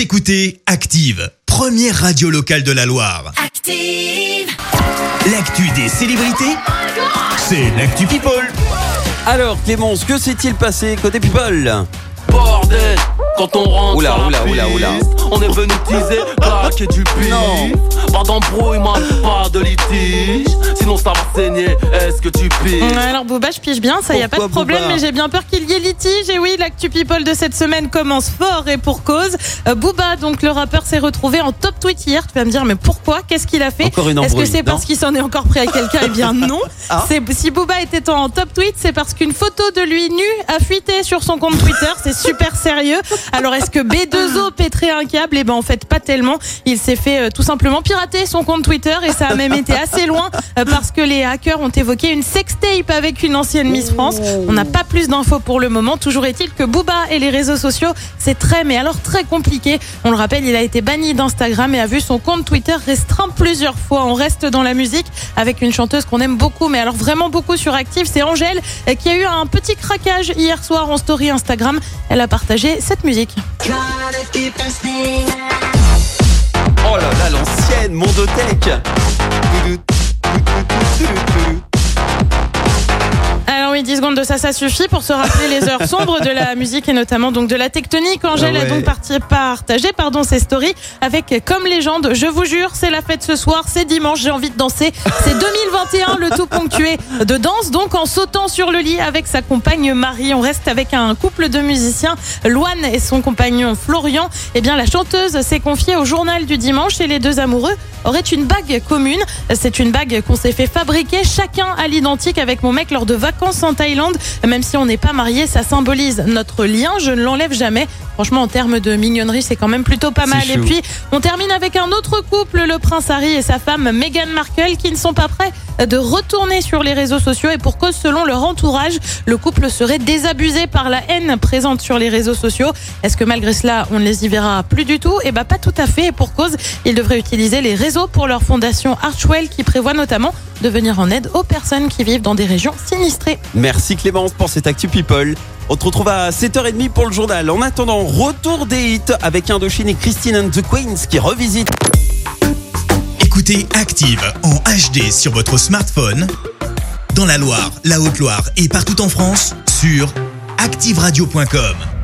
Vous écoutez Active, première radio locale de la Loire. Active. L'actu des célébrités, c'est l'actu People. Alors Clémence, que s'est-il passé côté people? Bordel, quand on rentre Oula, oula, oula, oula. On est venu teaser, claquer du pif Non. Pas d'embrouillement, pas de litige Sinon ça va saigner, est-ce que tu piges Ouais, Alors Booba, je pige bien, ça y a pas de problème, Booba mais j'ai bien peur qu'il y ait litige. Et oui, l'actu people de cette semaine commence fort et pour cause. Euh, Booba, donc le rappeur, s'est retrouvé en top tweet hier. Tu vas me dire, mais pourquoi? Qu'est-ce qu'il a fait? Est-ce que c'est parce qu'il s'en est encore pris à quelqu'un? Eh bien non. Ah. Si Booba était en top tweet, c'est parce qu'une photo de lui nu a fuité sur son compte Twitter. C'est super sérieux. Alors est-ce que B2O pèterait un câble? Eh ben en fait pas tellement. Il s'est fait euh, tout simplement pirater son compte Twitter et ça a même été assez loin euh, parce que les hackers ont évoqué une sextape avec une ancienne Miss France. On n'a pas plus d'infos pour le moment. Toujours est-il que Booba et les réseaux sociaux, c'est très mais alors très compliqué. On le rappelle, il a été banni d'Instagram et a vu son compte Twitter restreint plusieurs fois. On reste dans la musique avec une chanteuse qu'on aime beaucoup, mais alors vraiment beaucoup sur Active, c'est Angèle euh, qui a eu un petit craquage hier soir en story Instagram. Elle a partagé cette musique. Oh là là, l'ancienne Mondothèque Alors oui, 10 secondes de ça, ça suffit pour se rappeler les heures sombres de la musique et notamment donc de la tectonique. Angèle Ah ouais. a donc parti, partagé pardon, ses stories avec comme légende, je vous jure, c'est la fête ce soir, c'est dimanche, j'ai envie de danser. C'est 2021, le tout ponctué de danse, donc en sautant sur le lit avec sa compagne Marie. On reste avec un couple de musiciens, Loane et son compagnon Florian. Eh bien, la chanteuse s'est confiée au journal du dimanche et les deux amoureux auraient une bague commune. C'est une bague qu'on s'est fait fabriquer chacun à l'identique avec mon mec lors de vacances en Thaïlande. Même si on n'est pas mariés, ça symbolise notre lien. Je ne l'enlève jamais. Franchement, en termes de mignonnerie, c'est quand même plutôt pas mal. Et puis, on termine avec un autre couple, le prince Harry et sa femme Meghan Markle, qui ne sont pas prêts de retourner sur les réseaux sociaux et pour cause, selon leur entourage, le couple serait désabusé par la haine présente sur les réseaux sociaux. Est-ce que malgré cela, on ne les y verra plus du tout? Eh ben, pas tout à fait. Et pour cause, ils devraient utiliser les réseaux pour leur fondation Archwell, qui prévoit notamment de venir en aide aux personnes qui vivent dans des régions sinistrées. Merci Clémence pour cette actu people. On te retrouve à 7h30 pour le journal. En attendant, retour des hits avec Indochine et Christine and the Queens qui revisitent. Écoutez Active en HD sur votre smartphone, dans la Loire, la Haute-Loire et partout en France, sur activeradio.com.